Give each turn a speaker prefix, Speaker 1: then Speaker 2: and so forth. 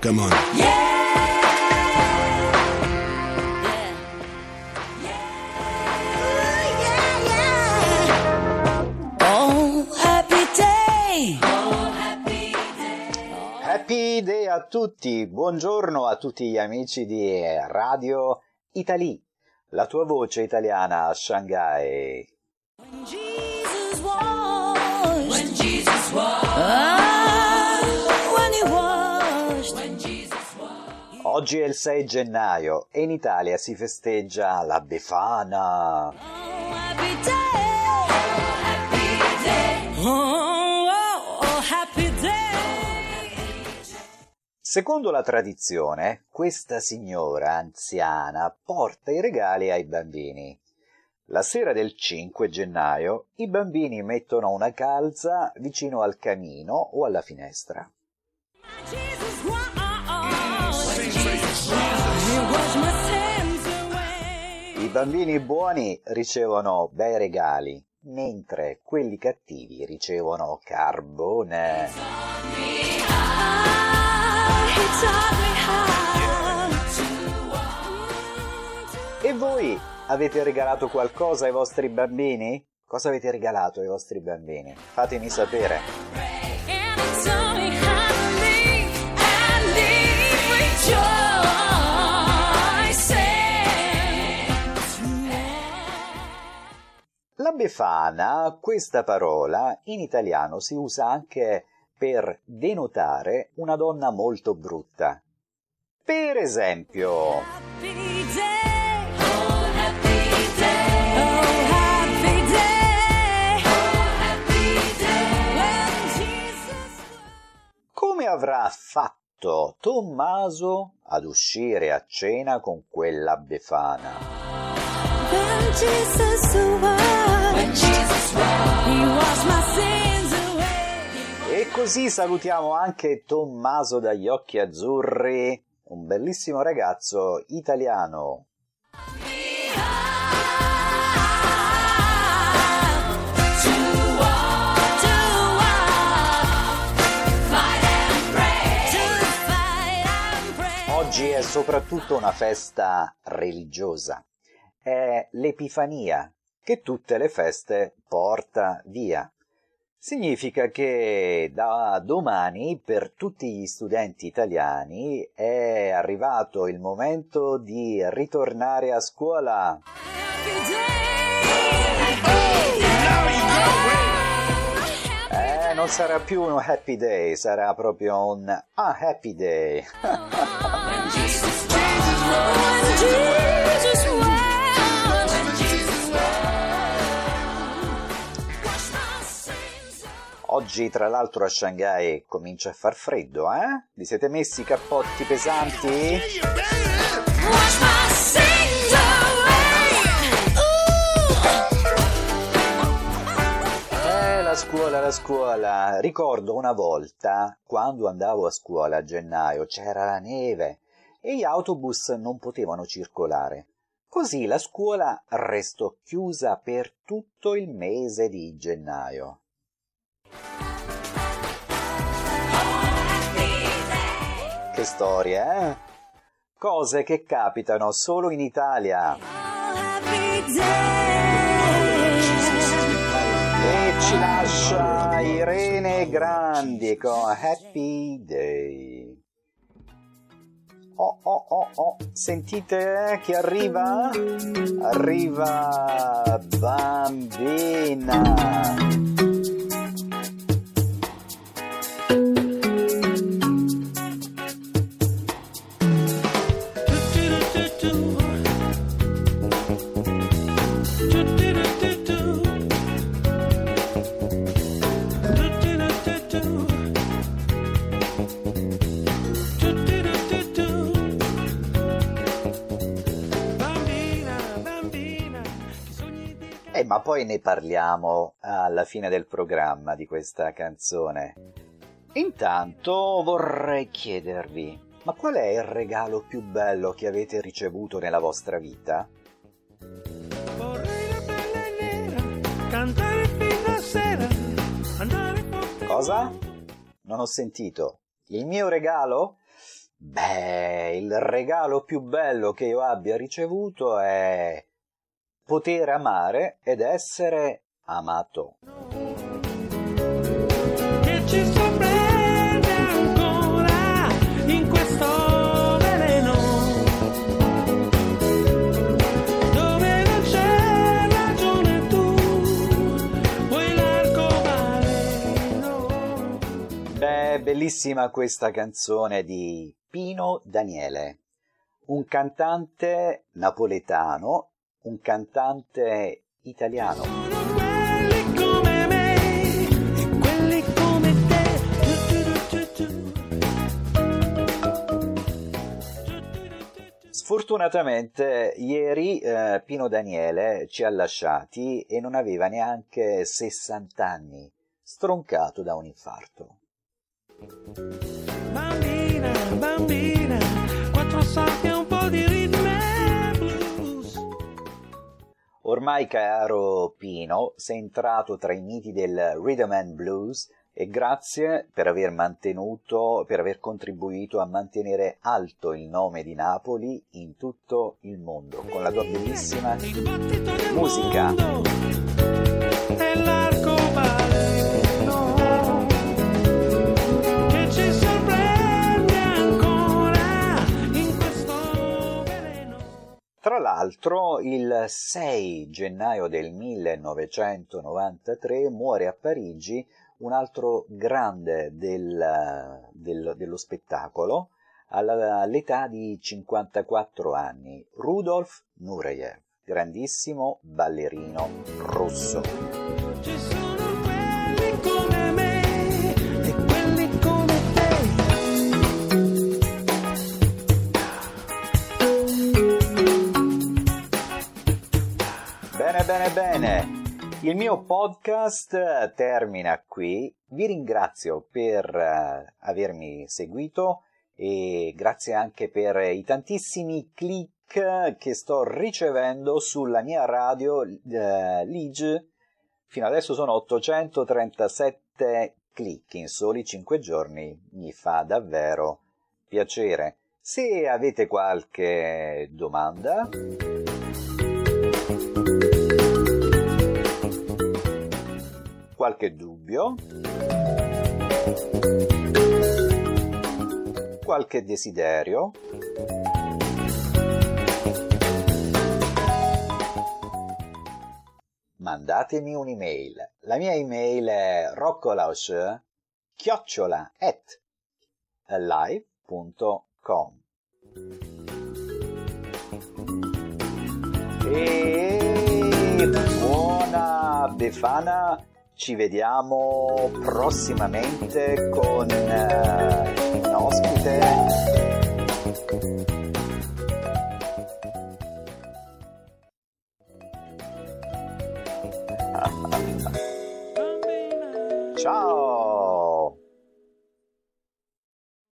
Speaker 1: Come on.
Speaker 2: Oh, happy day.
Speaker 3: Happy day a tutti, buongiorno a tutti gli amici di Radio Italy, la tua voce italiana a Shanghai. Oggi è il 6 gennaio e in Italia si festeggia la Befana.
Speaker 2: Oh, happy day. Happy day. Oh, oh, happy day.
Speaker 3: Secondo la tradizione, questa signora anziana porta i regali ai bambini. La sera del 5 gennaio i bambini mettono una calza vicino al camino o alla finestra. Bambini buoni ricevono bei regali, mentre quelli cattivi ricevono carbone. E voi avete regalato qualcosa ai vostri bambini? Cosa avete regalato ai vostri bambini? Fatemi sapere. Befana, questa parola, in italiano si usa anche per denotare una donna molto brutta. Per esempio, come avrà fatto Tommaso ad uscire a cena con quella befana? E così salutiamo anche Tommaso dagli occhi azzurri, un bellissimo ragazzo italiano. Oggi è soprattutto una festa religiosa. È l'Epifania, che tutte le feste porta via. Significa che da domani per tutti gli studenti italiani è arrivato il momento di ritornare a scuola. Eh, non sarà più un happy day, sarà proprio un ah, happy day. Oggi, tra l'altro, a Shanghai comincia a far freddo, eh? Vi siete messi i cappotti pesanti? Eh, la scuola, la scuola. Ricordo una volta, quando andavo a scuola a gennaio, c'era la neve e gli autobus non potevano circolare. Così la scuola restò chiusa per tutto il mese di gennaio. Che storia, eh? Cose che capitano solo in Italia. E ci lascia Irene Grandi con Happy Day. Oh oh oh oh, sentite chi arriva? Arriva bambina. Ma poi ne parliamo alla fine del programma di questa canzone. Intanto vorrei chiedervi, ma qual è il regalo più bello che avete ricevuto nella vostra vita? Cosa? Non ho sentito. Il mio regalo? Beh, il regalo più bello che io abbia ricevuto è poter amare ed essere amato.
Speaker 4: che ci sorprende ancora in questo veleno dove non c'è ragione tu vuoi l'arcobaleno
Speaker 3: Beh, bellissima questa canzone di Pino Daniele, un cantante napoletano, un cantante italiano.
Speaker 4: sono quelli come me quelli come te
Speaker 3: Sfortunatamente ieri eh, Pino Daniele ci ha lasciati e non aveva neanche 60 anni, stroncato da un infarto.
Speaker 4: Bambina, bambina,
Speaker 3: Ormai caro Pino, sei entrato tra i miti del rhythm and blues e grazie per aver mantenuto, per aver contribuito a mantenere alto il nome di Napoli in tutto il mondo con la tua bellissima Musica. L'altro, il 6 gennaio del 1993 muore a Parigi un altro grande del- del- dello spettacolo all'età di 54 anni, Rudolf Nureyev, grandissimo ballerino russo. Bene, bene. Il mio podcast eh, termina qui. Vi ringrazio per eh, avermi seguito e grazie anche per i tantissimi click che sto ricevendo sulla mia radio eh, Lige. Fino adesso sono 837 click in soli 5 giorni. Mi fa davvero piacere. Se avete qualche domanda qualche dubbio, qualche desiderio, mandatemi un'email. La mia email è roccolaus chiocciola at live.com e buona Befana ci vediamo prossimamente con eh,